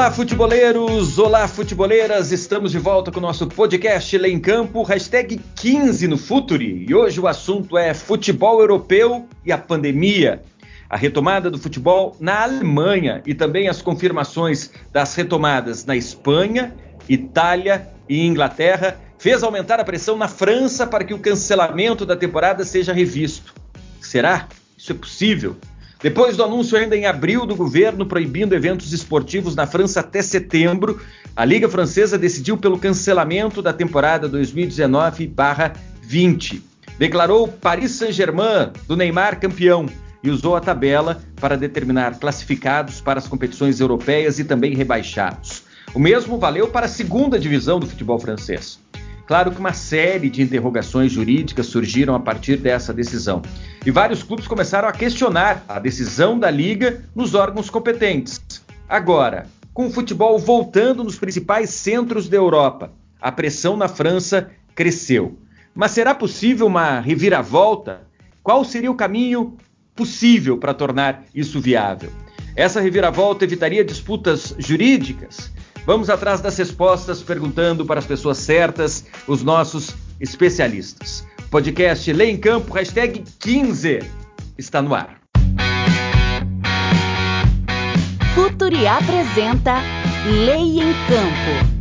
Olá, futeboleiros! Olá, futeboleiras! Estamos de volta com o nosso podcast Lê em Campo, hashtag 15 no Futuri. E hoje o assunto é futebol europeu e a pandemia. A retomada do futebol na Alemanha e também as confirmações das retomadas na Espanha, Itália e Inglaterra fez aumentar a pressão na França para que o cancelamento da temporada seja revisto. Será? Isso é possível? Depois do anúncio ainda em abril do governo proibindo eventos esportivos na França até setembro, a Liga Francesa decidiu pelo cancelamento da temporada 2019/20. Declarou Paris Saint-Germain do Neymar campeão e usou a tabela para determinar classificados para as competições europeias e também rebaixados. O mesmo valeu para a segunda divisão do futebol francês. Claro que uma série de interrogações jurídicas surgiram a partir dessa decisão. E vários clubes começaram a questionar a decisão da liga nos órgãos competentes. Agora, com o futebol voltando nos principais centros da Europa, a pressão na França cresceu. Mas será possível uma reviravolta? Qual seria o caminho possível para tornar isso viável? Essa reviravolta evitaria disputas jurídicas? Vamos atrás das respostas, perguntando para as pessoas certas, os nossos especialistas. Podcast Lei em Campo, hashtag 15, está no ar. Futuri apresenta Lei em Campo.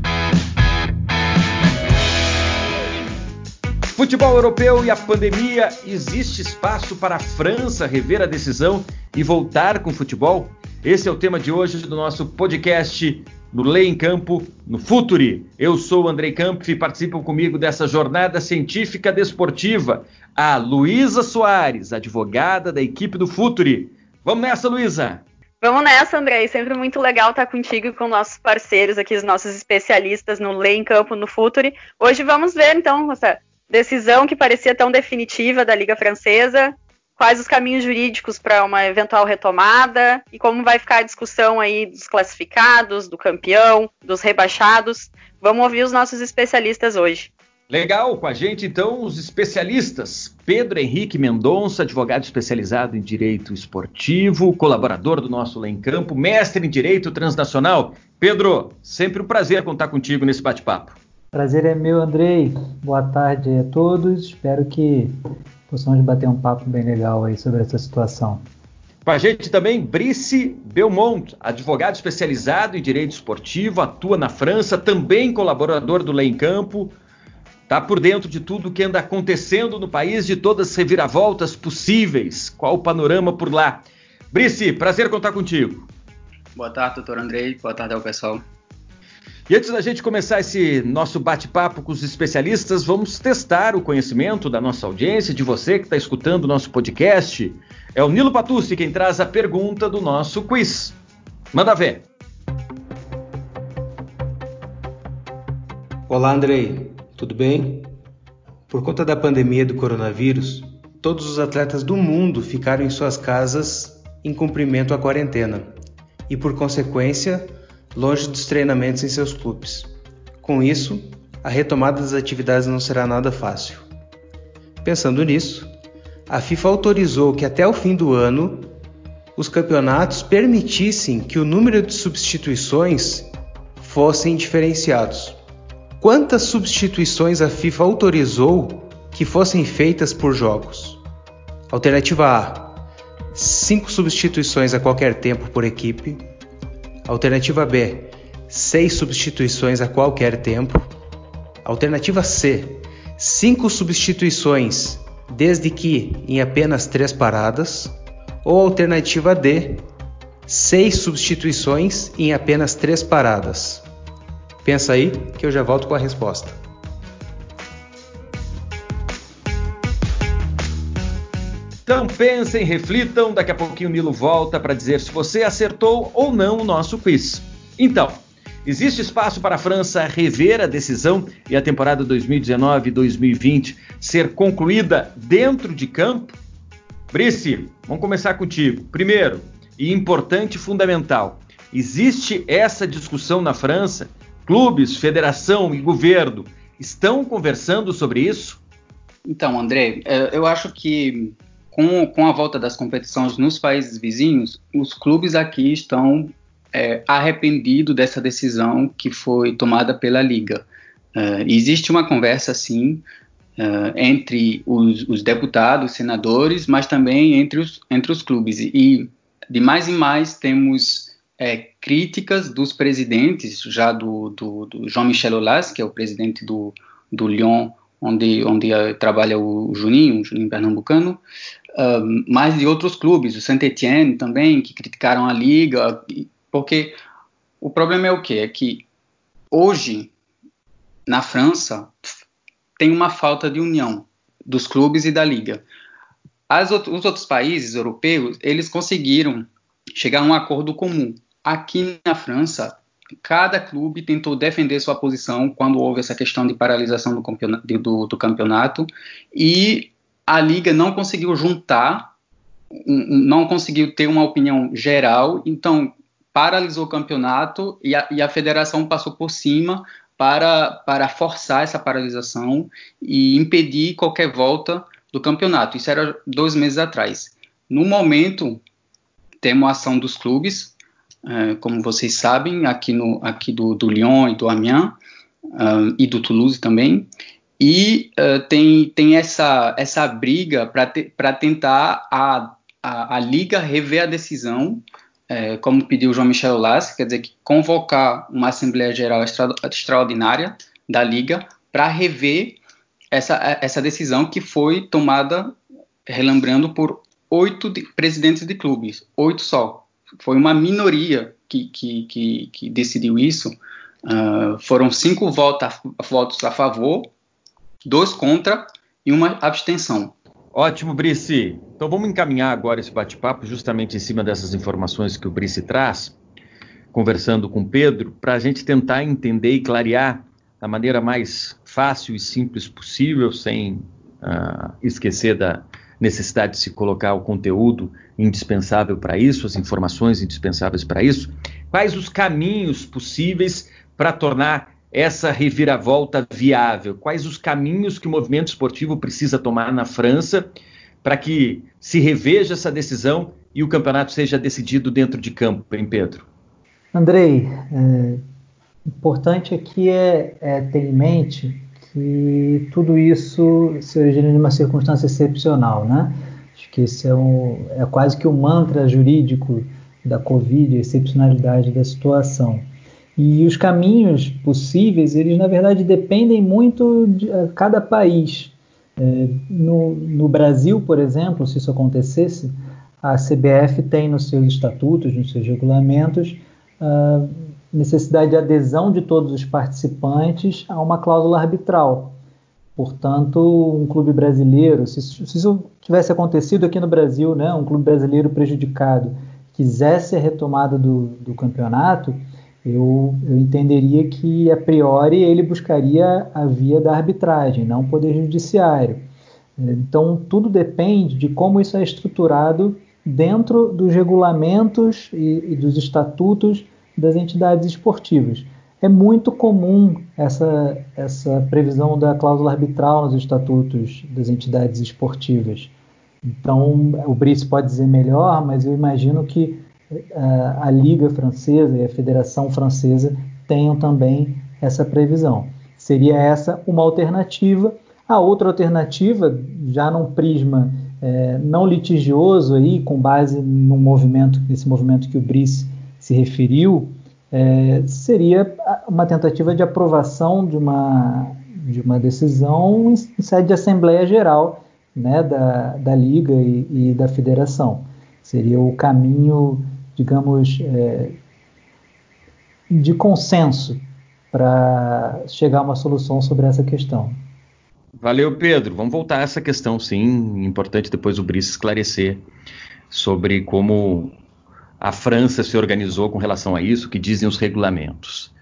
Futebol europeu e a pandemia, existe espaço para a França rever a decisão e voltar com o futebol? Esse é o tema de hoje do nosso podcast no Lei em Campo, no Futuri. Eu sou o Andrei Campos e participam comigo dessa jornada científica desportiva a Luísa Soares, advogada da equipe do Futuri. Vamos nessa, Luísa! Vamos nessa, Andrei. Sempre muito legal estar contigo e com nossos parceiros aqui, os nossos especialistas no Lei em Campo, no Futuri. Hoje vamos ver, então, essa decisão que parecia tão definitiva da Liga Francesa, quais os caminhos jurídicos para uma eventual retomada e como vai ficar a discussão aí dos classificados, do campeão, dos rebaixados. Vamos ouvir os nossos especialistas hoje. Legal, com a gente então os especialistas. Pedro Henrique Mendonça, advogado especializado em direito esportivo, colaborador do nosso Lá em Campo, mestre em direito transnacional. Pedro, sempre um prazer contar contigo nesse bate-papo. Prazer é meu, Andrei. Boa tarde a todos. Espero que possamos bater um papo bem legal aí sobre essa situação. Com a gente também Brice Belmont, advogado especializado em direito esportivo, atua na França, também colaborador do Lei em Campo, está por dentro de tudo que anda acontecendo no país, de todas as reviravoltas possíveis. Qual o panorama por lá? Brice, prazer contar contigo. Boa tarde, doutor Andrei. Boa tarde ao pessoal. E antes da gente começar esse nosso bate-papo com os especialistas, vamos testar o conhecimento da nossa audiência, de você que está escutando o nosso podcast. É o Nilo Patucci quem traz a pergunta do nosso quiz. Manda ver. Olá, Andrei. Tudo bem? Por conta da pandemia do coronavírus, todos os atletas do mundo ficaram em suas casas em cumprimento à quarentena. E por consequência, longe dos treinamentos em seus clubes. Com isso, a retomada das atividades não será nada fácil. Pensando nisso, a FIFA autorizou que até o fim do ano os campeonatos permitissem que o número de substituições fossem diferenciados. Quantas substituições a FIFA autorizou que fossem feitas por jogos? Alternativa A: 5 substituições a qualquer tempo por equipe. Alternativa B, 6 substituições a qualquer tempo. Alternativa C, 5 substituições desde que em apenas 3 paradas. Ou alternativa D, 6 substituições em apenas 3 paradas. Pensa aí que eu já volto com a resposta. Então pensem, reflitam, daqui a pouquinho o Nilo volta para dizer se você acertou ou não o nosso quiz. Então, existe espaço para a França rever a decisão e a temporada 2019-2020 ser concluída dentro de campo? Brice, vamos começar contigo. Primeiro, e importante e fundamental, existe essa discussão na França? Clubes, federação e governo estão conversando sobre isso? Então, André, é, eu acho que com, com a volta das competições nos países vizinhos, os clubes aqui estão é, arrependido dessa decisão que foi tomada pela Liga. Uh, existe uma conversa, sim, uh, entre os, os, deputados, senadores, mas também entre os, entre os clubes. E de mais em mais temos é, críticas dos presidentes, já do, do, do Jean-Michel Aulas, que é o presidente do, do Lyon, onde, onde uh, trabalha o Juninho, o Juninho Pernambucano, mas de outros clubes, o Saint-Etienne também, que criticaram a liga, porque o problema é o quê? É que hoje, na França, tem uma falta de união dos clubes e da liga. As, os outros países europeus, eles conseguiram chegar a um acordo comum. Aqui na França, cada clube tentou defender sua posição quando houve essa questão de paralisação do campeonato, do, do campeonato e a liga não conseguiu juntar, não conseguiu ter uma opinião geral, então paralisou o campeonato e a, e a federação passou por cima para, para forçar essa paralisação e impedir qualquer volta do campeonato. Isso era dois meses atrás. No momento, temos a ação dos clubes, é, como vocês sabem, aqui, no, aqui do, do Lyon e do Amiens, uh, e do Toulouse também, e uh, tem, tem essa, essa briga para te, tentar a, a, a, Liga rever a decisão, é, como pediu João Michel Lass, quer dizer, que convocar uma Assembleia Geral extra, extraordinária da Liga para rever essa, essa decisão que foi tomada, relembrando, por oito de, presidentes de clubes, oito só. Foi uma minoria que, que, que, que decidiu isso. Uh, foram cinco vota, votos a favor dois contra e uma abstenção. Ótimo, Brice. Então vamos encaminhar agora esse bate-papo justamente em cima dessas informações que o Brice traz, conversando com o Pedro, para a gente tentar entender e clarear da maneira mais fácil e simples possível, sem uh, esquecer da necessidade de se colocar o conteúdo indispensável para isso, as informações indispensáveis para isso, quais os caminhos possíveis para tornar essa reviravolta viável? Quais os caminhos que o movimento esportivo precisa tomar na França para que se reveja essa decisão e o campeonato seja decidido dentro de campo, hein, Pedro? Andrei, é, importante aqui é, é ter em mente que tudo isso se origina de uma circunstância excepcional, né? Acho que esse é, um, é quase que o um mantra jurídico da Covid, a excepcionalidade da situação. E os caminhos possíveis, eles na verdade dependem muito de uh, cada país. É, no, no, Brasil, por exemplo, se isso acontecesse, a CBF tem nos seus estatutos, nos seus regulamentos, a necessidade de adesão de todos os participantes a uma cláusula arbitral. Portanto, um clube brasileiro, se, se isso tivesse acontecido aqui no Brasil, né, um clube brasileiro prejudicado, quisesse a retomada do, do campeonato, eu, eu entenderia que, a priori, ele buscaria a via da arbitragem, não o poder judiciário. Então, tudo depende de como isso é estruturado dentro dos regulamentos e, e dos estatutos das entidades esportivas. É muito comum essa, essa previsão da cláusula arbitral nos estatutos das entidades esportivas. Então, o Brice pode dizer melhor, mas eu imagino que a Liga Francesa e a Federação Francesa tenham também essa previsão. Seria essa uma alternativa. A outra alternativa, já num prisma é, não litigioso aí, com base no movimento, nesse movimento que o Brice se referiu, é, seria uma tentativa de aprovação de uma, de uma decisão em sede de Assembleia Geral né, da, da Liga e, e da Federação. Seria o caminho digamos, é, de consenso para chegar a uma solução sobre essa questão. Valeu, Pedro. Vamos voltar a essa questão, sim. Importante depois o Brice esclarecer sobre como a França se organizou com relação a isso, que dizem os regulamentos.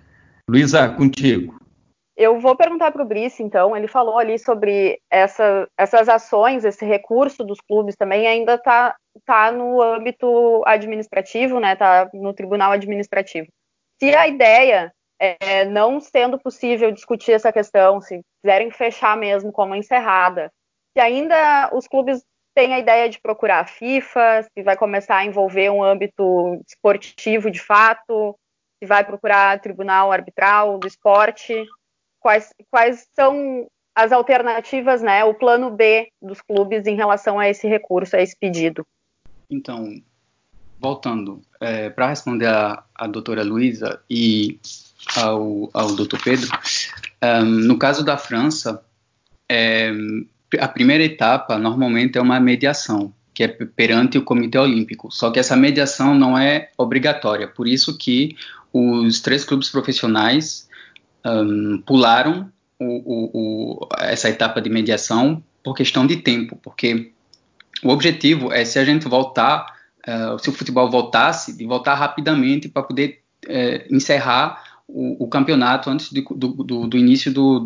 Luísa, contigo. Eu vou perguntar para o Brice, então. Ele falou ali sobre essa, essas ações, esse recurso dos clubes também ainda está tá no âmbito administrativo, né? Está no tribunal administrativo. Se a ideia é, não sendo possível discutir essa questão, se quiserem fechar mesmo como encerrada, se ainda os clubes tem a ideia de procurar a FIFA, se vai começar a envolver um âmbito esportivo de fato, se vai procurar tribunal arbitral do esporte, quais, quais são as alternativas, né, o plano B dos clubes em relação a esse recurso, a esse pedido. Então, voltando, é, para responder a, a doutora Luísa e ao, ao doutor Pedro, um, no caso da França, é, a primeira etapa normalmente é uma mediação, que é perante o Comitê Olímpico. Só que essa mediação não é obrigatória, por isso que os três clubes profissionais um, pularam o, o, o, essa etapa de mediação por questão de tempo, porque o objetivo é se a gente voltar, uh, se o futebol voltasse, de voltar rapidamente para poder uh, encerrar o, o, campeonato antes de, do, do, do, início do,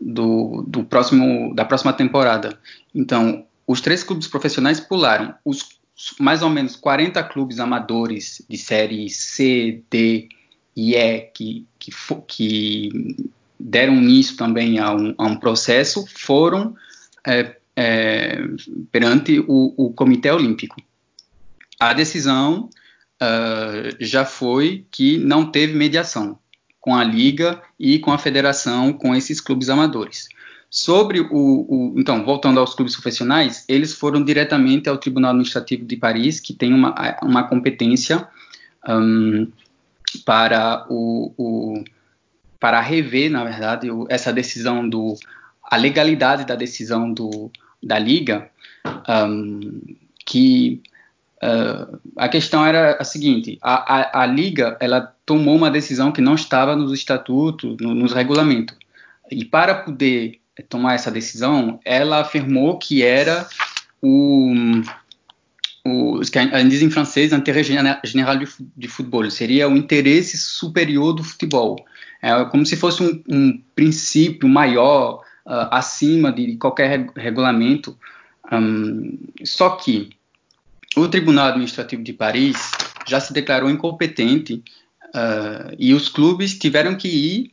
do, próximo, da próxima temporada. Então, os três clubes profissionais pularam. Os mais ou menos 40 clubes amadores de série C, D e E que, que, que deram início também a um, a um processo foram é, é, perante o, o, Comitê Olímpico. A decisão uh, já foi que não teve mediação com a liga e com a federação, com esses clubes amadores. Sobre o, o, então, voltando aos clubes profissionais, eles foram diretamente ao Tribunal Administrativo de Paris, que tem uma, uma competência um, para o, o, para rever, na verdade, essa decisão do a legalidade da decisão do, da liga, um, que Uh, a questão era a seguinte: a, a, a, liga ela tomou uma decisão que não estava nos estatutos, no, nos regulamentos, e para poder tomar essa decisão, ela afirmou que era o, o que a diz em francês intérêt général de futebol, seria o interesse superior do futebol, é como se fosse um, um princípio maior uh, acima de qualquer regulamento. Um, só que o Tribunal Administrativo de Paris já se declarou incompetente uh, e os clubes tiveram que ir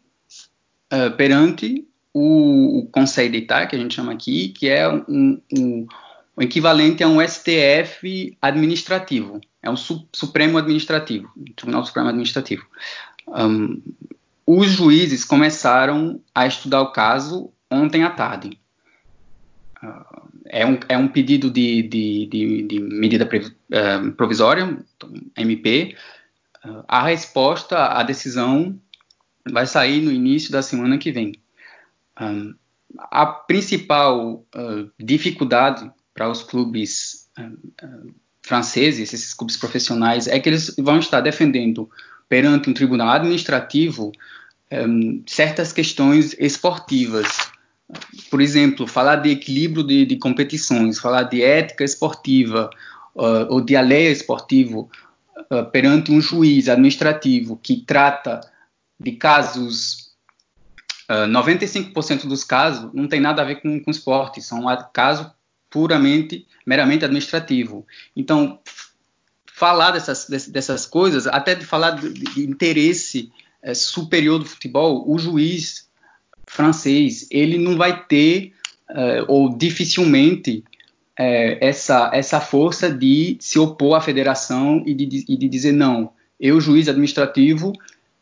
uh, perante o, o Conselho d'État, que a gente chama aqui, que é um, um, o equivalente a um STF administrativo, é um su Supremo Administrativo, Tribunal Supremo Administrativo. Os juízes começaram a estudar o caso ontem à tarde. Uh, é, um, é um pedido de, de, de, de medida uh, provisória, MP. Uh, a resposta à decisão vai sair no início da semana que vem. A principal dificuldade para os clubes franceses, esses clubes profissionais, é que eles vão estar defendendo perante um tribunal administrativo certas questões esportivas por exemplo, falar de equilíbrio de, de competições, falar de ética esportiva uh, ou de lei esportivo uh, perante um juiz administrativo que trata de casos, uh, 95% dos casos não tem nada a ver com, com esporte, são casos puramente, meramente administrativo. Então, falar dessas, dessas coisas, até de falar de, de interesse é, superior do futebol, o juiz francês, ele não vai ter, uh, ou dificilmente, uh, essa, essa força de se opor à federação e de, e de dizer não, eu, juiz administrativo,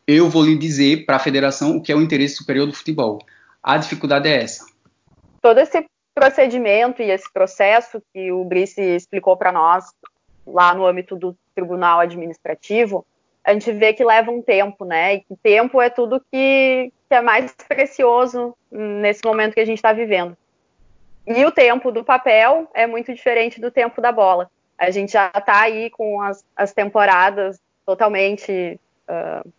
eu vou lhe dizer para a federação o que é o interesse superior do futebol. A dificuldade é essa. Todo esse procedimento e esse processo que o Brice explicou para nós lá no âmbito do tribunal administrativo, a gente vê que leva um tempo, né? E que tempo é tudo que, que é mais precioso nesse momento que a gente está vivendo. E o tempo do papel é muito diferente do tempo da bola. A gente já está aí com as, as temporadas totalmente, uh,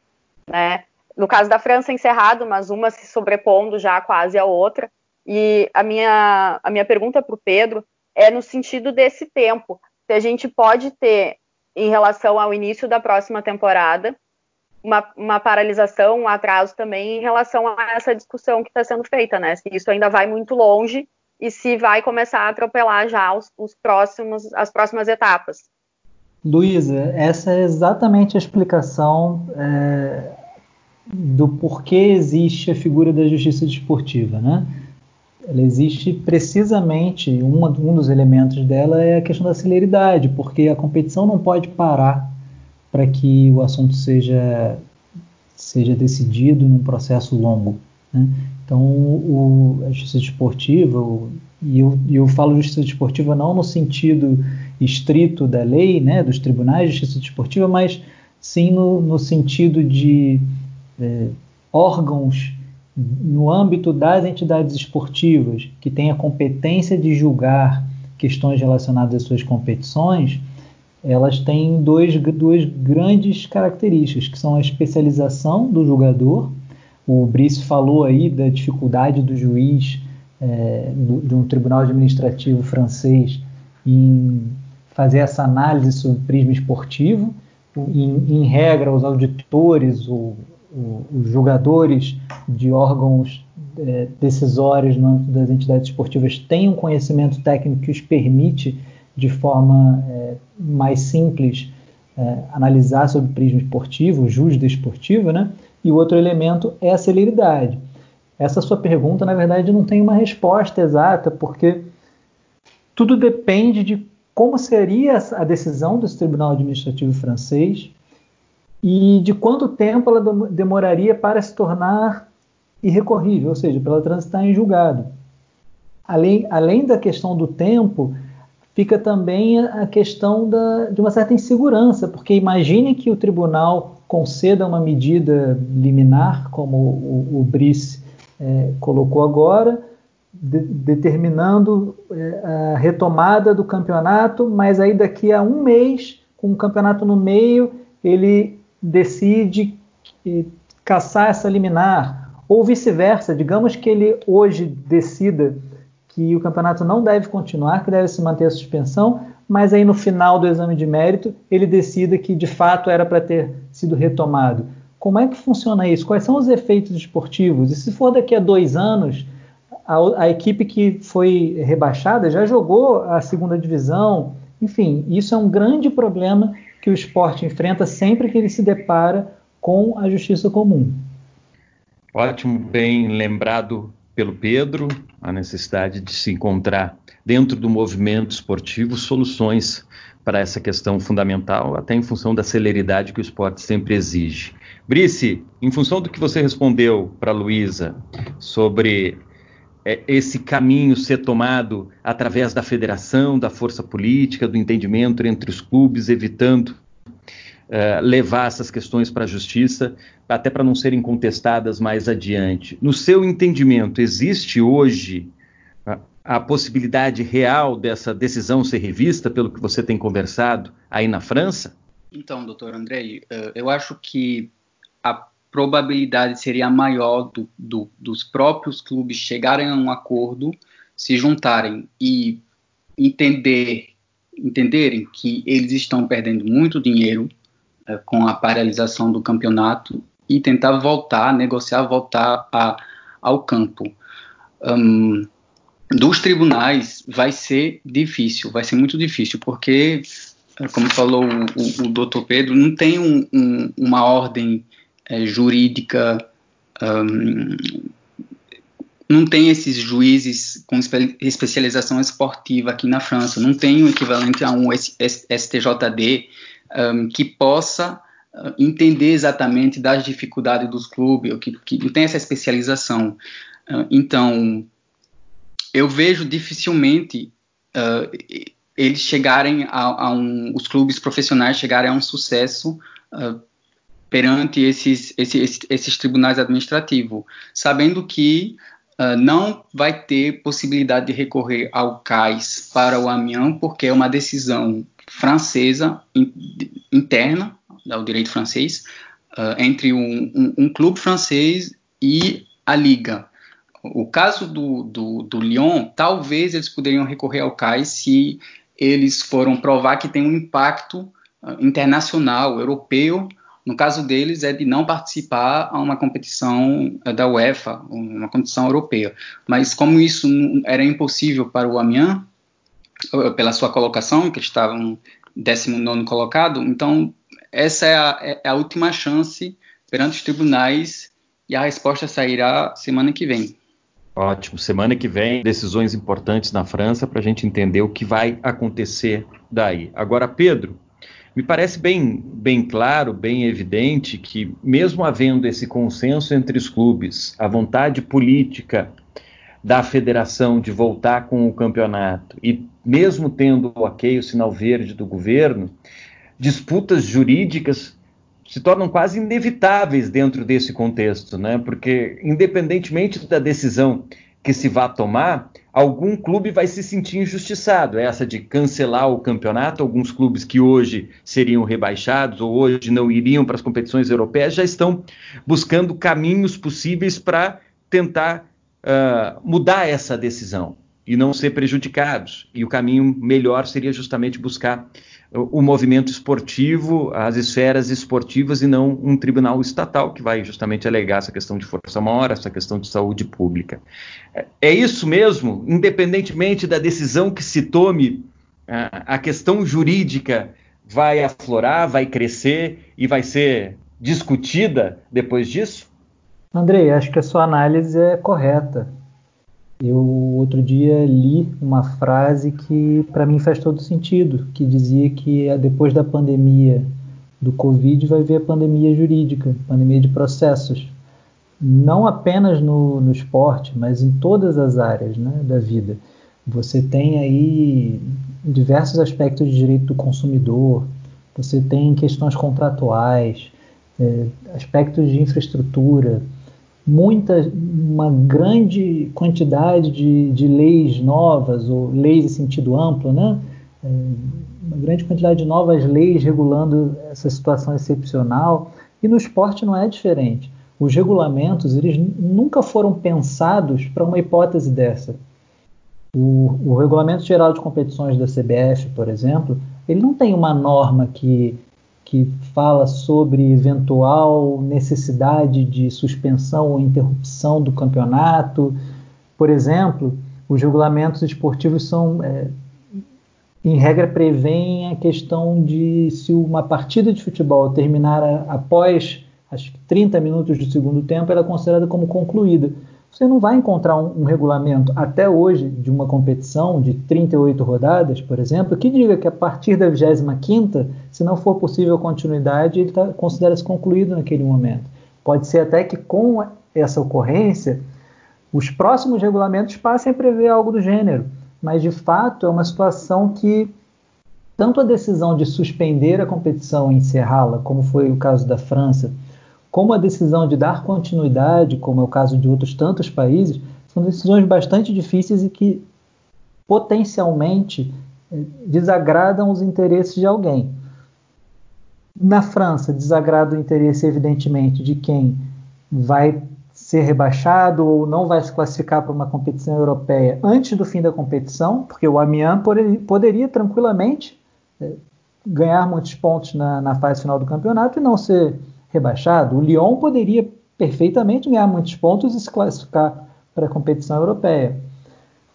né? No caso da França encerrado, mas uma se sobrepondo já quase à outra. E a minha, a minha pergunta para o Pedro é no sentido desse tempo. Se a gente pode ter em relação ao início da próxima temporada, uma, uma, paralisação, um atraso também em relação a essa discussão que está sendo feita, né? Se isso ainda vai muito longe e se vai começar a atropelar já os, os próximos, as próximas etapas. Luísa, essa é exatamente a explicação é, do porquê existe a figura da justiça desportiva, né? Ela existe precisamente, uma, um dos elementos dela é a questão da celeridade, porque a competição não pode parar para que o assunto seja, seja decidido num processo longo. Né? Então, o, a justiça desportiva, o, e eu, eu falo justiça desportiva não no sentido estrito da lei, né, dos tribunais de justiça desportiva, mas sim no, no sentido de é, órgãos no âmbito das entidades esportivas que têm a competência de julgar questões relacionadas às suas competições, elas têm dois, duas grandes características, que são a especialização do julgador. O Brice falou aí da dificuldade do juiz é, do, de um tribunal administrativo francês em fazer essa análise sobre prisma esportivo. Em, em regra, os auditores, o, os jogadores de órgãos é, decisórios no âmbito das entidades esportivas têm um conhecimento técnico que os permite, de forma é, mais simples, é, analisar sobre o prisma esportivo, jus desportivo, né? E o outro elemento é a celeridade. Essa sua pergunta, na verdade, não tem uma resposta exata, porque tudo depende de como seria a decisão desse tribunal administrativo francês e de quanto tempo ela demoraria para se tornar irrecorrível, ou seja, para ela transitar em julgado. Além, além da questão do tempo, fica também a questão da, de uma certa insegurança, porque imagine que o tribunal conceda uma medida liminar, como o, o Brice é, colocou agora, de, determinando é, a retomada do campeonato, mas aí daqui a um mês, com o campeonato no meio, ele decide caçar essa liminar, ou vice-versa, digamos que ele hoje decida que o campeonato não deve continuar, que deve se manter a suspensão, mas aí no final do exame de mérito ele decida que de fato era para ter sido retomado. Como é que funciona isso? Quais são os efeitos esportivos? E se for daqui a dois anos, a, a equipe que foi rebaixada já jogou a segunda divisão. Enfim, isso é um grande problema que o esporte enfrenta sempre que ele se depara com a justiça comum. Ótimo, bem lembrado pelo Pedro, a necessidade de se encontrar dentro do movimento esportivo soluções para essa questão fundamental, até em função da celeridade que o esporte sempre exige. Brice, em função do que você respondeu para a Luísa sobre é, esse caminho ser tomado através da federação, da força política, do entendimento entre os clubes, evitando é, levar essas questões para a justiça, até para não serem contestadas mais adiante. No seu entendimento, existe hoje a, a possibilidade real dessa decisão ser revista, pelo que você tem conversado aí na França? Então, doutor Andrei, é, eu acho que a probabilidade seria maior do, do, dos próprios clubes chegarem a um acordo, se juntarem e entender, entenderem que eles estão perdendo muito dinheiro é, com a paralisação do campeonato e tentar voltar, negociar, voltar a, ao campo. Um, dos tribunais vai ser difícil, vai ser muito difícil, porque, como falou o, o, o doutor Pedro, não tem um, um, uma ordem jurídica, um, não tem esses juízes com espe especialização esportiva aqui na França, não tem o equivalente a um STJD um, que possa entender exatamente das dificuldades dos clubes, que, que não tem essa especialização. Então, eu vejo dificilmente uh, eles chegarem a, a, um, os clubes profissionais chegarem a um sucesso uh, perante esses, esses, esses, tribunais administrativos, sabendo que uh, não vai ter possibilidade de recorrer ao CAIS para o Amiens, porque é uma decisão francesa in, interna ao direito francês uh, entre um, um, um, clube francês e a liga. O caso do, do, do Lyon, talvez eles poderiam recorrer ao CAIS se eles foram provar que tem um impacto uh, internacional, europeu, no caso deles, é de não participar a uma competição eh, da UEFA, uma competição europeia. Mas como isso era impossível para o Amiens, eh, pela sua colocação, que estavam 19 colocado, então essa é a, é a última chance perante os tribunais e a resposta sairá semana que vem. Ótimo. Semana que vem, decisões importantes na França para a gente entender o que vai acontecer daí. Agora, Pedro, me parece bem, bem claro, bem evidente que, mesmo havendo esse consenso entre os clubes, a vontade política da federação de voltar com o campeonato e mesmo tendo o ok, o sinal verde do governo, disputas jurídicas se tornam quase inevitáveis dentro desse contexto, né? Porque independentemente da decisão que se vá tomar, algum clube vai se sentir injustiçado. Essa de cancelar o campeonato, alguns clubes que hoje seriam rebaixados ou hoje não iriam para as competições europeias já estão buscando caminhos possíveis para tentar uh, mudar essa decisão e não ser prejudicados. E o caminho melhor seria justamente buscar o, movimento esportivo, as esferas esportivas e não um tribunal estatal que vai justamente alegar essa questão de força maior, essa questão de saúde pública. É, é isso mesmo, independentemente da decisão que se tome, a, a questão jurídica vai aflorar, vai crescer e vai ser discutida depois disso? Andrei, acho que a sua análise é correta. Eu outro dia li uma frase que para mim faz todo sentido, que dizia que depois da pandemia do Covid vai vir a pandemia jurídica, pandemia de processos. Não apenas no, no esporte, mas em todas as áreas né, da vida. Você tem aí diversos aspectos de direito do consumidor, você tem questões contratuais, é, aspectos de infraestrutura, muita, uma grande quantidade de, de leis novas, ou leis em sentido amplo, né? É, uma grande quantidade de novas leis regulando essa situação excepcional. E no esporte não é diferente. Os regulamentos eles nunca foram pensados para uma hipótese dessa. O, o Regulamento Geral de Competições da CBF, por exemplo, ele não tem uma norma que que fala sobre eventual necessidade de suspensão ou interrupção do campeonato. Por exemplo, os regulamentos esportivos são, é, em regra, prevêem a questão de se uma partida de futebol terminar após acho que 30 minutos do segundo tempo, ela é considerada como concluída. Você não vai encontrar um, um, regulamento até hoje de uma competição de 38 rodadas, por exemplo, que diga que a partir da 25ª, se não for possível continuidade, ele tá, considera-se concluído naquele momento. Pode ser até que com essa ocorrência, os próximos regulamentos passem a prever algo do gênero, mas de fato é uma situação que tanto a decisão de suspender a competição e encerrá-la, como foi o caso da França, como a decisão de dar continuidade, como é o caso de outros tantos países, são decisões bastante difíceis e que potencialmente eh, desagradam os interesses de alguém. Na França, desagrada o interesse, evidentemente, de quem vai ser rebaixado ou não vai se classificar para uma competição europeia antes do fim da competição, porque o Amiens poderia, tranquilamente eh, ganhar muitos pontos na, na fase final do campeonato e não ser rebaixado, o Lyon poderia perfeitamente ganhar muitos pontos e se classificar para a competição europeia.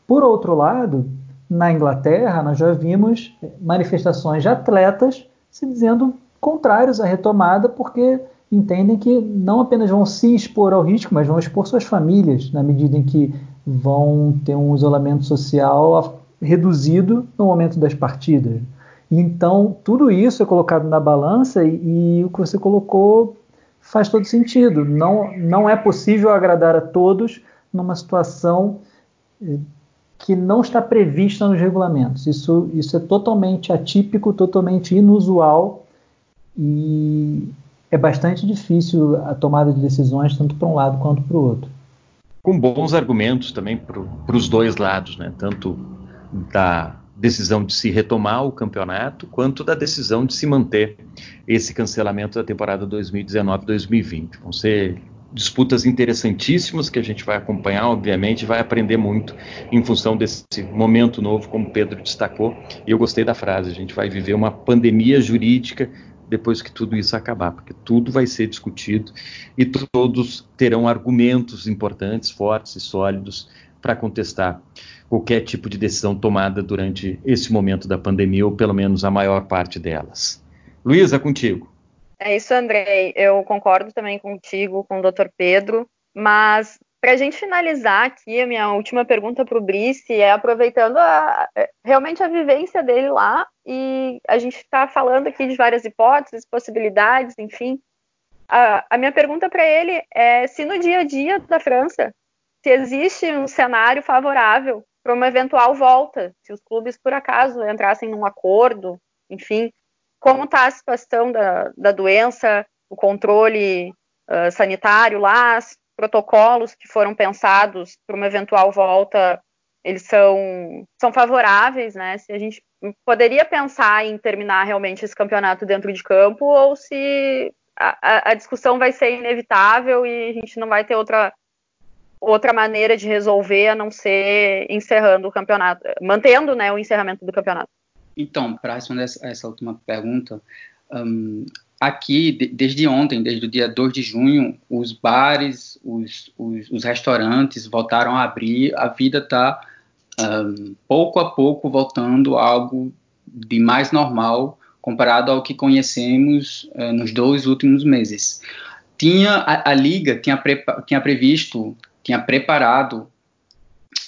Por outro lado, na Inglaterra, nós já vimos manifestações de atletas se dizendo contrários à retomada, porque entendem que não apenas vão se expor ao risco, mas vão expor suas famílias, na medida em que vão ter um isolamento social reduzido no momento das partidas. Então, tudo isso é colocado na balança e, e, o que você colocou faz todo sentido. Não, não é possível agradar a todos numa situação eh, que não está prevista nos regulamentos. Isso, isso é totalmente atípico, totalmente inusual e é bastante difícil a tomada de decisões tanto para um lado quanto para o outro. Com bons argumentos também para os dois lados, né? tanto da decisão de se retomar o campeonato, quanto da decisão de se manter esse cancelamento da temporada 2019-2020. Vão ser disputas interessantíssimas que a gente vai acompanhar, obviamente, vai aprender muito em função desse momento novo, como o Pedro destacou. E eu gostei da frase: a gente vai viver uma pandemia jurídica depois que tudo isso acabar, porque tudo vai ser discutido e todos terão argumentos importantes, fortes e sólidos para contestar qualquer tipo de decisão tomada durante esse momento da pandemia, ou pelo menos a maior parte delas. Luísa, contigo. É isso, Andrei. Eu concordo também contigo, com o Dr. Pedro, mas para a gente finalizar aqui, a minha última pergunta para o Brice é aproveitando a, é, realmente a vivência dele lá, e a gente está falando aqui de várias hipóteses, possibilidades, enfim. A, a minha pergunta para ele é se no dia a dia da França, se existe um cenário favorável para uma eventual volta, se os clubes por acaso entrassem num acordo, enfim, como está a situação da, da doença, o controle uh, sanitário lá, protocolos que foram pensados para uma eventual volta, eles são, são favoráveis, né? Se a gente poderia pensar em terminar realmente esse campeonato dentro de campo ou se a, a discussão vai ser inevitável e a gente não vai ter outra outra maneira de resolver a não ser encerrando o campeonato, mantendo né, o encerramento do campeonato. Então, para responder essa, última pergunta, um, aqui, de, desde ontem, desde o dia 2 de junho, os bares, os, os, os restaurantes voltaram a abrir, a vida está um, pouco a pouco voltando a algo de mais normal comparado ao que conhecemos uh, nos dois últimos meses. Tinha a, a liga tinha, tinha previsto, tinha preparado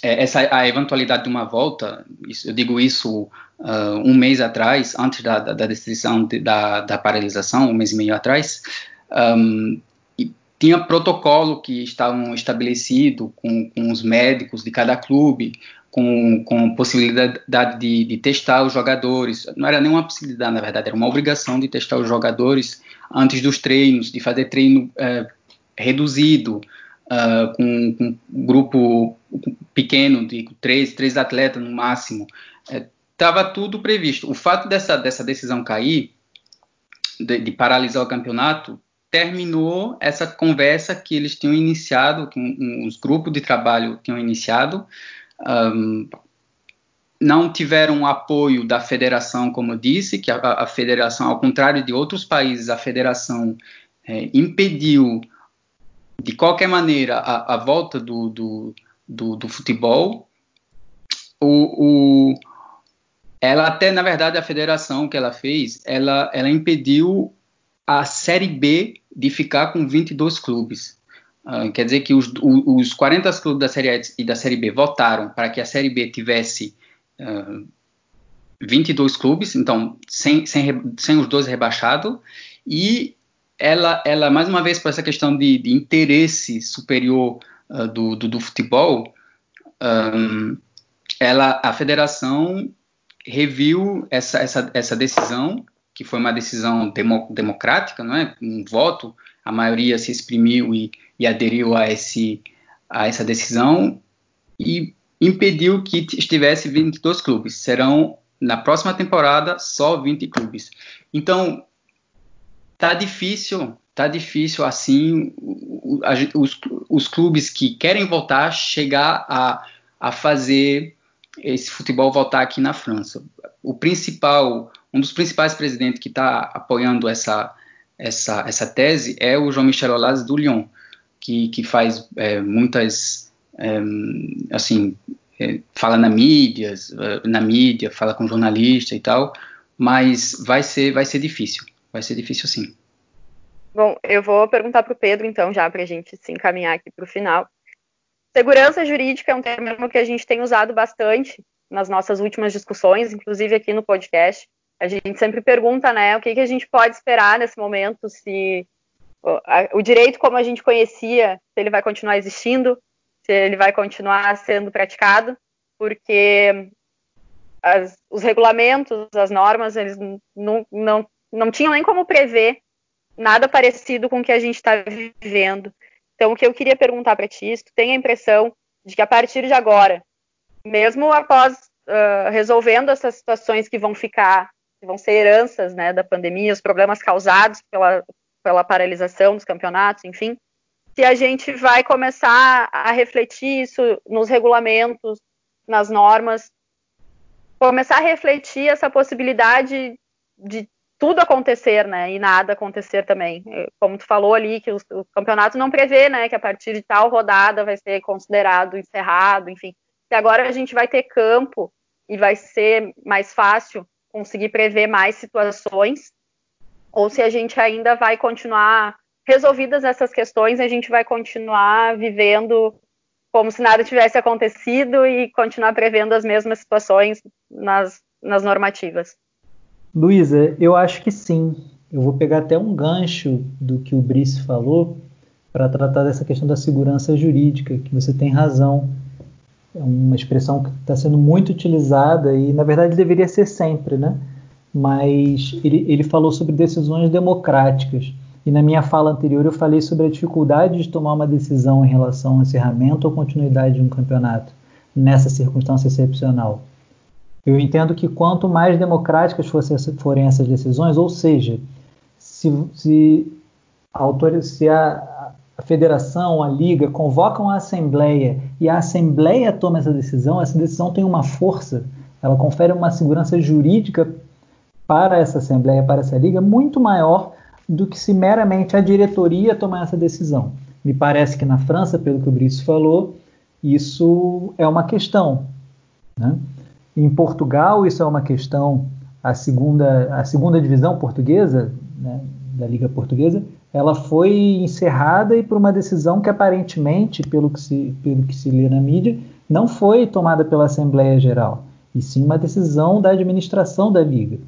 é, essa a eventualidade de uma volta. Isso, eu digo isso uh, um mês atrás, antes da, da, da decisão de, da, da, paralisação, um mês e meio atrás, um, tinha protocolo que estavam estabelecido com, com, os médicos de cada clube, com, com possibilidade de, de, testar os jogadores. Não era nenhuma possibilidade, na verdade, era uma obrigação de testar os jogadores antes dos treinos, de fazer treino uh, reduzido, uh, com, com, um grupo pequeno, de três, três atletas no máximo. Estava tudo previsto. O fato dessa, dessa decisão cair, de, de, paralisar o campeonato, terminou essa conversa que eles tinham iniciado, que um, os grupos de trabalho tinham iniciado. Um, não tiveram apoio da federação, como eu disse, que a, a federação, ao contrário de outros países, a federação é, impediu de qualquer maneira a, a volta do, do, do, do futebol. O, o, ela até, na verdade, a federação que ela fez, ela, ela impediu a Série B de ficar com 22 clubes. Uh, quer dizer que os, os 40 clubes da Série A e da Série B votaram para que a Série B tivesse uh, 22 clubes, então sem, sem, sem os dois rebaixados, e ela, ela, mais uma vez, por essa questão de, de interesse superior uh, do, do, do, futebol, um, ela, a federação reviu essa, essa, essa decisão, que foi uma decisão demo, democrática, não é? um voto, a maioria se exprimiu e, e aderiu a, esse, a essa decisão e impediu que estivesse 22 clubes. Serão, na próxima temporada, só 20 clubes. Então, tá difícil, tá difícil assim os, os clubes que querem voltar chegar a, a fazer esse futebol voltar aqui na França. O principal, um dos principais presidentes que está apoiando essa, essa, essa tese é o Jean-Michel Aulas do Lyon, que, que faz é, muitas, é, assim, é, fala na mídia, na mídia, fala com jornalista e tal, mas vai ser, vai ser difícil, vai ser difícil sim. Bom, eu vou perguntar para o Pedro, então, já para a gente se encaminhar aqui para o final. Segurança jurídica é um termo que a gente tem usado bastante nas nossas últimas discussões, inclusive aqui no podcast. A gente sempre pergunta, né, o que, que a gente pode esperar nesse momento, se o direito como a gente conhecia, se ele vai continuar existindo, se ele vai continuar sendo praticado, porque as, os regulamentos, as normas, eles não, não, não tinham nem como prever nada parecido com o que a gente está vivendo. Então, o que eu queria perguntar para ti, se tu tem a impressão de que a partir de agora, mesmo após uh, resolvendo essas situações que vão ficar, que vão ser heranças né, da pandemia, os problemas causados pela, pela paralisação dos campeonatos, enfim, se a gente vai começar a refletir isso nos regulamentos, nas normas, começar a refletir essa possibilidade de tudo acontecer, né, e nada acontecer também. É, como tu falou ali, que o, o, campeonato não prevê, né, que a partir de tal rodada vai ser considerado encerrado, enfim. Se agora a gente vai ter campo e vai ser mais fácil conseguir prever mais situações, ou se a gente ainda vai continuar resolvidas essas questões, a gente vai continuar vivendo como se nada tivesse acontecido e continuar prevendo as mesmas situações nas, nas normativas? Luísa, eu acho que sim. Eu vou pegar até um gancho do que o Brice falou para tratar dessa questão da segurança jurídica, que você tem razão. É uma expressão que está sendo muito utilizada e, na verdade, deveria ser sempre, né? Mas ele, ele falou sobre decisões democráticas. E na minha fala anterior eu falei sobre a dificuldade de tomar uma decisão em relação ao encerramento ou continuidade de um campeonato nessa circunstância excepcional. Eu entendo que quanto mais democráticas forem essas decisões, ou seja, se, se, a, se a, a federação, a liga convocam a assembleia e a assembleia toma essa decisão, essa decisão tem uma força, ela confere uma segurança jurídica para essa assembleia, para essa liga, muito maior do que se meramente a diretoria tomar essa decisão. Me parece que na França, pelo que o Brice falou, isso é uma questão. Né? Em Portugal, isso é uma questão. A segunda, a segunda divisão portuguesa, né, da Liga Portuguesa, ela foi encerrada e por uma decisão que aparentemente, pelo que se, pelo que se lê na mídia, não foi tomada pela Assembleia Geral, e sim uma decisão da administração da Liga.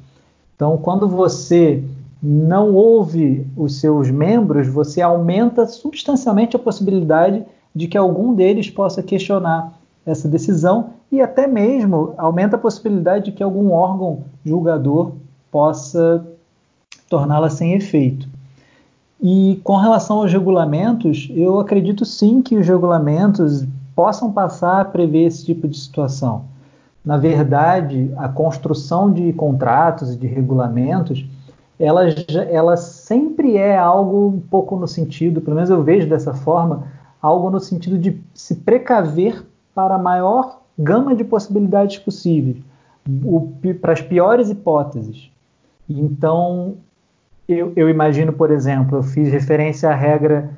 Então, quando você não ouve os seus membros, você aumenta substancialmente a possibilidade de que algum deles possa questionar essa decisão e até mesmo aumenta a possibilidade de que algum órgão julgador possa torná-la sem efeito. E com relação aos regulamentos, eu acredito sim que os regulamentos possam passar a prever esse tipo de situação. Na verdade, a construção de contratos e de regulamentos, ela, ela sempre é algo um pouco no sentido, pelo menos eu vejo dessa forma, algo no sentido de se precaver para maior gama de possibilidades possíveis, para as piores hipóteses. Então, eu, eu, imagino, por exemplo, eu fiz referência à regra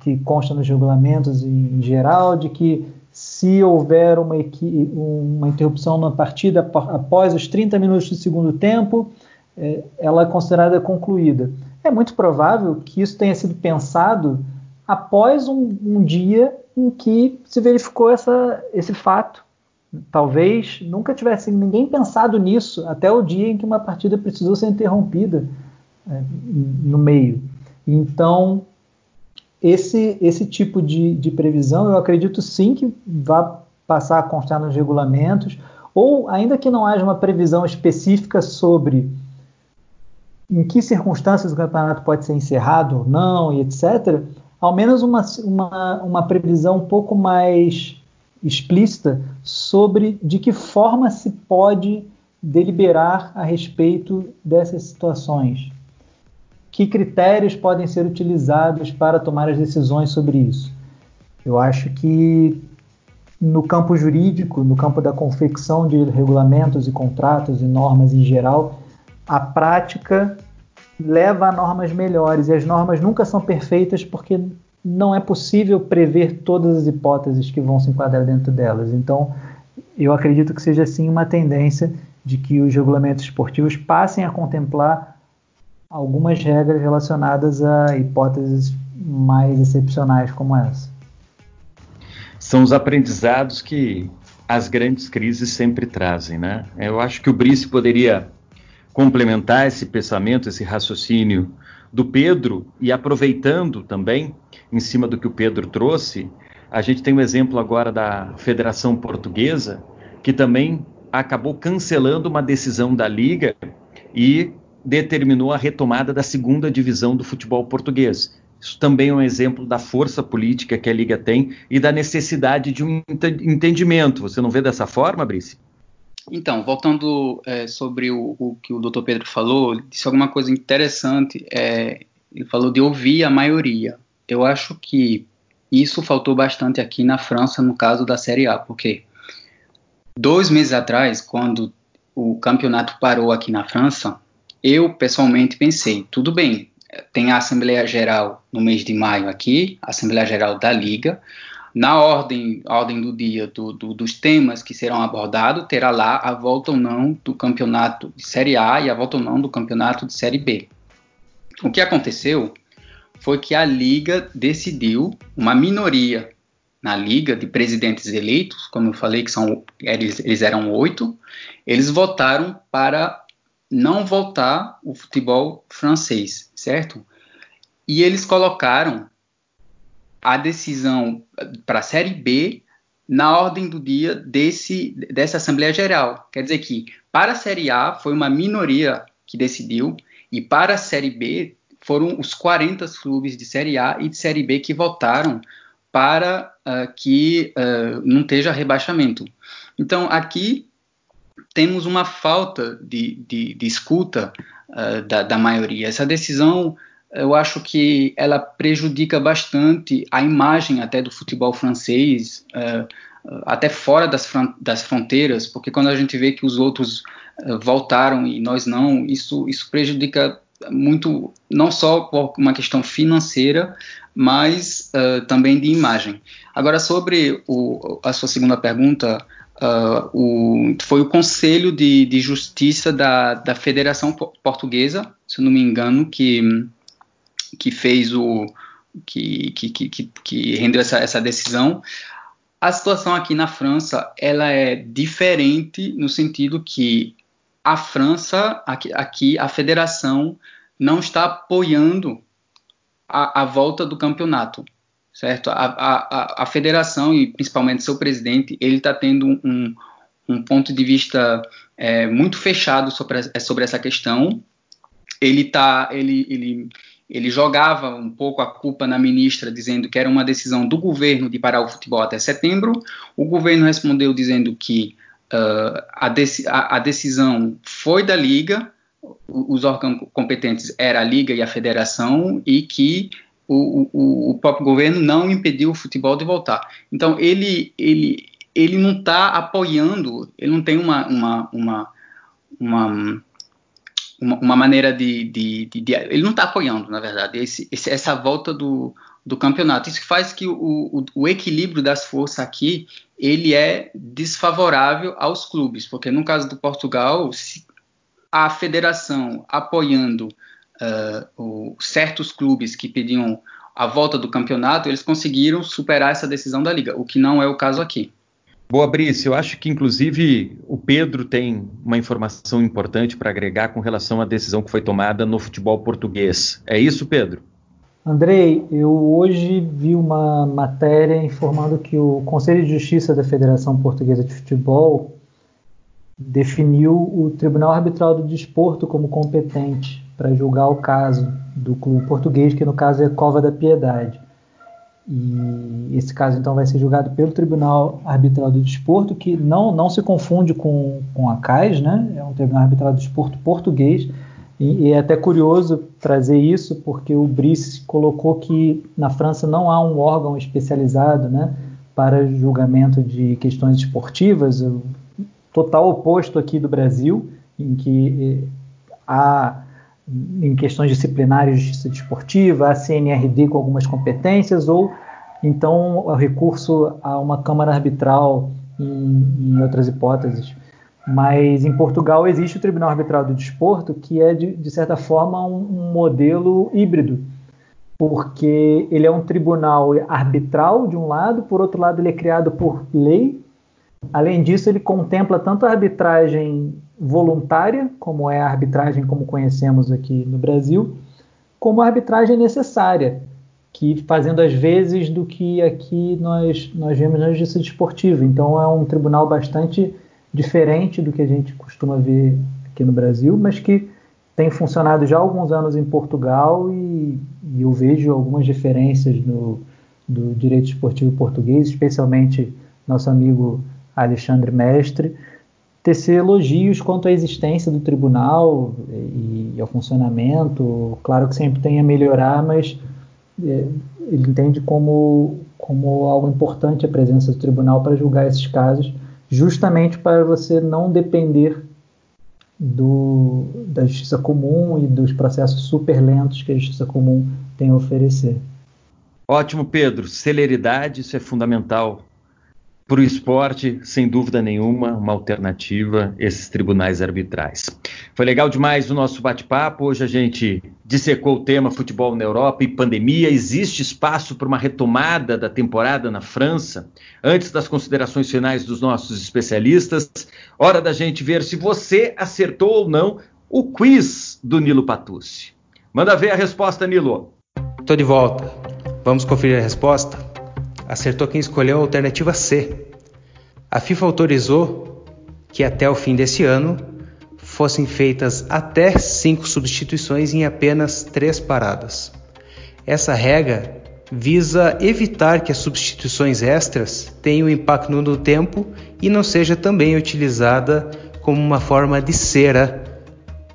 que consta nos regulamentos em geral, de que se houver uma, uma interrupção na partida após os 30 minutos do segundo tempo, é, ela é considerada concluída. É muito provável que isso tenha sido pensado após um, um dia em que se verificou essa, esse fato. Talvez nunca tivesse ninguém pensado nisso até o dia em que uma partida precisou ser interrompida é, no meio. Então, esse, esse tipo de, de previsão eu acredito sim que vai passar a constar nos regulamentos, ou ainda que não haja uma previsão específica sobre em que circunstâncias o campeonato pode ser encerrado ou não, e etc., ao menos uma, uma, uma previsão um pouco mais explícita sobre de que forma se pode deliberar a respeito dessas situações. Que critérios podem ser utilizados para tomar as decisões sobre isso? Eu acho que no campo jurídico, no campo da confecção de regulamentos e contratos e normas em geral, a prática leva a normas melhores e as normas nunca são perfeitas porque não é possível prever todas as hipóteses que vão se enquadrar dentro delas. Então, eu acredito que seja sim uma tendência de que os regulamentos esportivos passem a contemplar algumas regras relacionadas a hipóteses mais excepcionais como essa. São os aprendizados que as grandes crises sempre trazem, né? Eu acho que o Brice poderia complementar esse pensamento, esse raciocínio do Pedro e aproveitando também em cima do que o Pedro trouxe, a gente tem um exemplo agora da Federação Portuguesa que também acabou cancelando uma decisão da liga e determinou a retomada da segunda divisão do futebol português. Isso também é um exemplo da força política que a liga tem e da necessidade de um entendimento. Você não vê dessa forma, Brice? Então, voltando é, sobre o, o, que o doutor Pedro falou, ele disse alguma coisa interessante. É, ele falou de ouvir a maioria. Eu acho que isso faltou bastante aqui na França, no caso da Série A, porque dois meses atrás, quando o campeonato parou aqui na França, eu pessoalmente pensei: tudo bem, tem a Assembleia Geral no mês de maio aqui, a Assembleia Geral da Liga, na ordem, ordem do dia do, do, dos temas que serão abordados, terá lá a volta ou não do campeonato de Série A e a volta ou não do campeonato de Série B. O que aconteceu foi que a Liga decidiu, uma minoria na liga de presidentes eleitos, como eu falei que são eles, eles eram oito, eles votaram para não voltar o futebol francês, certo? E eles colocaram a decisão para a Série B na ordem do dia desse, dessa Assembleia Geral. Quer dizer que para a Série A foi uma minoria que decidiu e para a Série B foram os 40 clubes de Série A e de Série B que votaram para uh, que uh, não esteja rebaixamento. Então, aqui temos uma falta de, de, de escuta uh, da, da, maioria. Essa decisão, eu acho que ela prejudica bastante a imagem até do futebol francês, uh, até fora das, das, fronteiras, porque quando a gente vê que os outros uh, voltaram e nós não, isso, isso prejudica muito, não só por uma questão financeira, mas também de imagem. Agora, sobre o, a sua segunda pergunta, Uh, o, foi o Conselho de, de Justiça da, da, Federação Portuguesa, se não me engano, que, que fez o. que, que, que, que rendeu essa, essa decisão. A situação aqui na França ela é diferente no sentido que a França, aqui, aqui a federação, não está apoiando a, a volta do campeonato certo? A, a, a federação e principalmente seu presidente, ele está tendo um, um ponto de vista é, muito fechado sobre, sobre essa questão. Ele tá, ele, ele, ele jogava um pouco a culpa na ministra, dizendo que era uma decisão do governo de parar o futebol até setembro. O governo respondeu dizendo que uh, a, a, a decisão foi da liga, os órgãos competentes era a liga e a federação e que o, o, o próprio governo não impediu o futebol de voltar. Então ele ele ele não está apoiando, ele não tem uma uma uma, uma uma, maneira de, de, de, de, ele não está apoiando, na verdade, esse, esse, essa volta do, do campeonato. Isso faz que o, o, o, equilíbrio das forças aqui ele é desfavorável aos clubes, porque no caso do Portugal, a federação apoiando uh, o, certos clubes que pediam a volta do campeonato, eles conseguiram superar essa decisão da liga, o que não é o caso aqui. Boa, Brice, eu acho que inclusive o Pedro tem uma informação importante para agregar com relação à decisão que foi tomada no futebol português. É isso, Pedro? Andrei, eu hoje vi uma matéria informando que o Conselho de Justiça da Federação Portuguesa de Futebol definiu o Tribunal Arbitral do Desporto como competente para julgar o caso do clube português, que no caso é Cova da Piedade. E esse caso então vai ser julgado pelo Tribunal Arbitral do Desporto, que não, não se confunde com, com a CAIS, né? é um Tribunal Arbitral do Desporto português. E, e é até curioso trazer isso, porque o Brice colocou que na França não há um órgão especializado né, para julgamento de questões esportivas, total oposto aqui do Brasil, em que eh, há em questões disciplinares de justiça desportiva, a CNRD com algumas competências, ou então o recurso a uma Câmara Arbitral em, em outras hipóteses. Mas em Portugal existe o Tribunal Arbitral do Desporto, que é, de, de certa forma, um, um modelo híbrido, porque ele é um tribunal arbitral, de um lado, por outro lado, ele é criado por lei. Além disso, ele contempla tanto a arbitragem voluntária, como é a arbitragem como conhecemos aqui no Brasil, como a arbitragem necessária, que fazendo às vezes do que aqui nós, nós vemos na justiça desportiva. Então é um tribunal bastante diferente do que a gente costuma ver aqui no Brasil, mas que tem funcionado já há alguns anos em Portugal e, e eu vejo algumas diferenças no, do direito esportivo português, especialmente nosso amigo Alexandre Mestre, tecer elogios quanto à existência do tribunal e, e ao funcionamento. Claro que sempre tem a melhorar, mas é, ele entende como, como algo importante a presença do tribunal para julgar esses casos, justamente para você não depender do, da justiça comum e dos processos super lentos que a justiça comum tem a oferecer. Ótimo, Pedro. Celeridade, isso é fundamental para o esporte, sem dúvida nenhuma, uma alternativa esses tribunais arbitrais. Foi legal demais o nosso bate-papo. Hoje a gente dissecou o tema futebol na Europa e pandemia. Existe espaço para uma retomada da temporada na França? Antes das considerações finais dos nossos especialistas, hora da gente ver se você acertou ou não o quiz do Nilo Patucci. Manda ver a resposta, Nilo. Estou de volta. Vamos conferir a resposta? Acertou quem escolheu a alternativa C. A FIFA autorizou que até o fim desse ano fossem feitas até cinco substituições em apenas três paradas. Essa regra visa evitar que as substituições extras tenham impacto no tempo e não seja também utilizada como uma forma de cera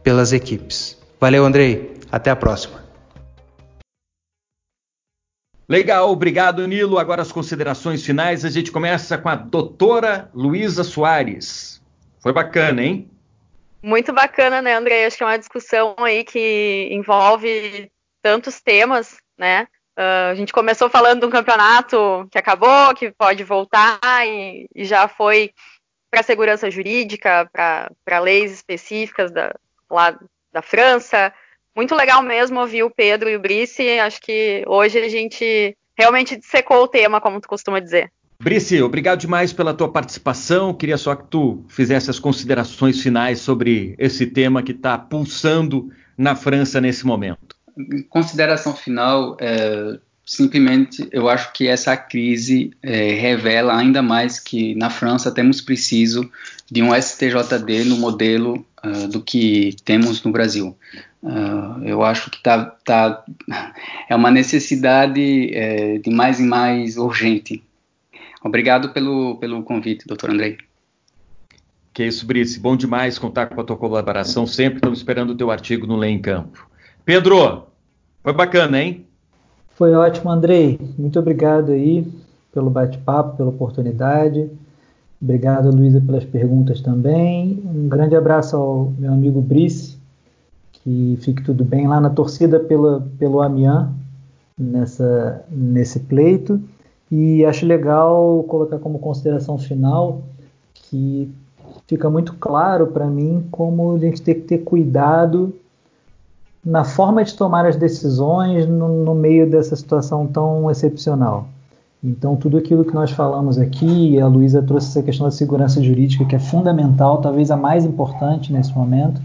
pelas equipes. Valeu, Andrei. Até a próxima. Legal, obrigado, Nilo. Agora as considerações finais. A gente começa com a doutora Luísa Soares. Foi bacana, hein? Muito bacana, né, André? Acho que é uma discussão aí que envolve tantos temas, né? Uh, a gente começou falando de um campeonato que acabou, que pode voltar e, e já foi para segurança jurídica, para leis específicas da, lá da França, muito legal mesmo ouvir o Pedro e o Brice. Acho que hoje a gente realmente secou o tema, como tu costuma dizer. Brice, obrigado demais pela tua participação. Queria só que tu fizesse as considerações finais sobre esse tema que está pulsando na França nesse momento. Consideração final, é, simplesmente eu acho que essa crise é, revela ainda mais que na França temos preciso de um STJD no modelo uh, do que temos no Brasil. Uh, eu acho que tá, tá, é uma necessidade é, de mais e mais urgente. Obrigado pelo, pelo convite, doutor Andrei. Que isso, Brice. Bom demais contar com a tua colaboração. Sempre estamos esperando o teu artigo no Lei em Campo. Pedro, foi bacana, hein? Foi ótimo, Andrei. Muito obrigado aí pelo bate-papo, pela oportunidade. Obrigado, Luísa, pelas perguntas também. Um grande abraço ao meu amigo Brice que fique tudo bem lá na torcida pela, pelo Amiens nessa, nesse pleito. E acho legal colocar como consideração final que fica muito claro para mim como a gente tem que ter cuidado na forma de tomar as decisões no, no, meio dessa situação tão excepcional. Então, tudo aquilo que nós falamos aqui, a Luísa trouxe essa questão da segurança jurídica, que é fundamental, talvez a mais importante nesse momento,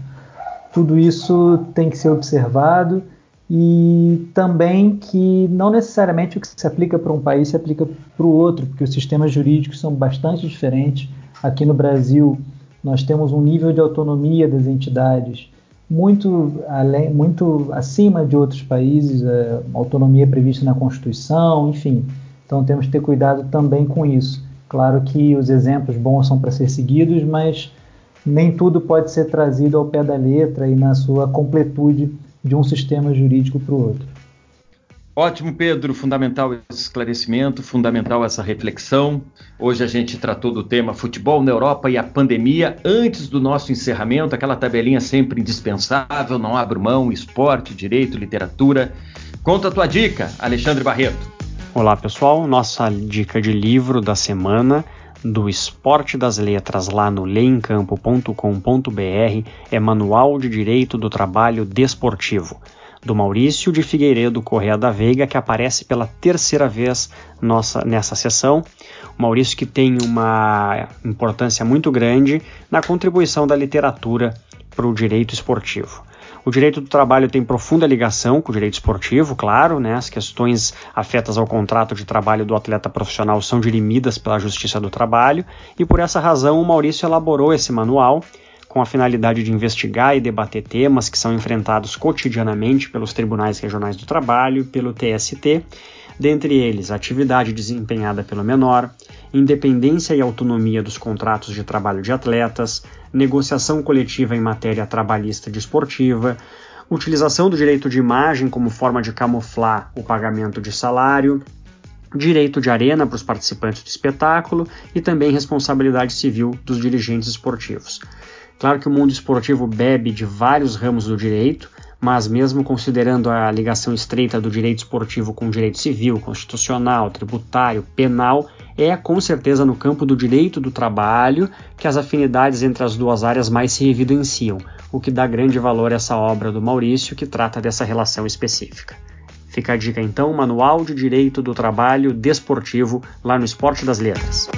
tudo isso tem que ser observado e também que não necessariamente o que se aplica para um país se aplica para o outro, porque os sistemas jurídicos são bastante diferentes. Aqui no Brasil, nós temos um nível de autonomia das entidades muito, além, muito acima de outros países, é, autonomia prevista na Constituição, enfim. Então temos que ter cuidado também com isso. Claro que os exemplos bons são para ser seguidos, mas nem tudo pode ser trazido ao pé da letra e na sua completude de um sistema jurídico para o outro. Ótimo, Pedro. Fundamental esse esclarecimento, fundamental essa reflexão. Hoje a gente tratou do tema futebol na Europa e a pandemia. Antes do nosso encerramento, aquela tabelinha sempre indispensável, não abro mão, esporte, direito, literatura. Conta a tua dica, Alexandre Barreto. Olá, pessoal. Nossa dica de livro da semana do Esporte das Letras lá no leemcampo.com.br é Manual de Direito do Trabalho Desportivo, do Maurício de Figueiredo Correa da Veiga, que aparece pela terceira vez nossa, nessa sessão. O Maurício que tem uma importância muito grande na contribuição da literatura para o direito esportivo. O direito do trabalho tem profunda ligação com o direito esportivo, claro, né? As questões afetas ao contrato de trabalho do atleta profissional são dirimidas pela Justiça do Trabalho, e por essa razão o Maurício elaborou esse manual com a finalidade de investigar e debater temas que são enfrentados cotidianamente pelos tribunais regionais do trabalho, pelo TST, dentre eles atividade desempenhada pelo menor, independência e autonomia dos contratos de trabalho de atletas, negociação coletiva em matéria trabalhista desportiva, utilização do direito de imagem como forma de camuflar o pagamento de salário, direito de arena para os participantes do espetáculo e também responsabilidade civil dos dirigentes esportivos. Claro que o mundo esportivo bebe de vários ramos do direito, mas mesmo considerando a ligação estreita do direito esportivo com o direito civil, constitucional, tributário, penal, é com certeza no campo do direito do trabalho que as afinidades entre as duas áreas mais se evidenciam, o que dá grande valor a essa obra do Maurício que trata dessa relação específica. Fica a dica então, Manual de Direito do Trabalho Desportivo, lá no Esporte das Letras.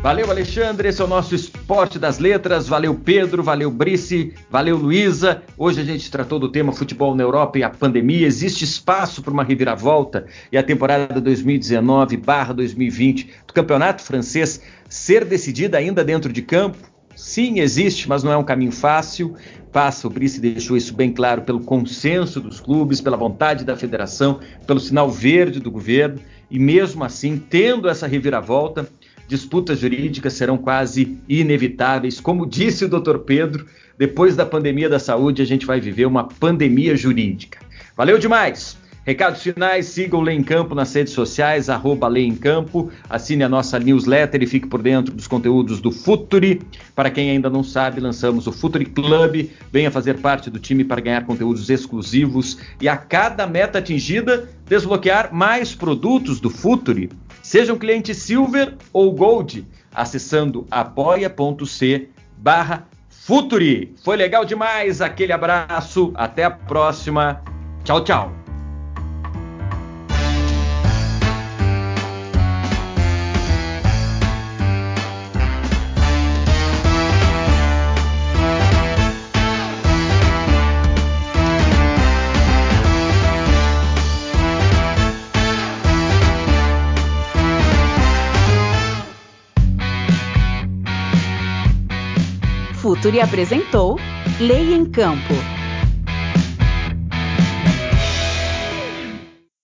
Valeu, Alexandre. Esse é o nosso Esporte das Letras. Valeu, Pedro. Valeu, Brice. Valeu, Luísa. Hoje a gente tratou do tema futebol na Europa e a pandemia. Existe espaço para uma reviravolta e a temporada 2019/2020 do Campeonato Francês ser decidida ainda dentro de campo? Sim, existe, mas não é um caminho fácil. Passa, o Brice deixou isso bem claro, pelo consenso dos clubes, pela vontade da federação, pelo sinal verde do governo, e mesmo assim, tendo essa reviravolta, disputas jurídicas serão quase inevitáveis. Como disse o Dr. Pedro, depois da pandemia da saúde, a gente vai viver uma pandemia jurídica. Valeu demais! Recados finais, siga o Lei em Campo nas redes sociais, arroba Lei em Campo, assine a nossa newsletter e fique por dentro dos conteúdos do Futuri. Para quem ainda não sabe, lançamos o Futuri Club, venha fazer parte do time para ganhar conteúdos exclusivos e a cada meta atingida, desbloquear mais produtos do Futuri. Seja um cliente Silver ou Gold, acessando apoia.c barra Futuri. Foi legal demais, aquele abraço, até a próxima. Tchau, tchau. Futuri apresentou Lei em Campo.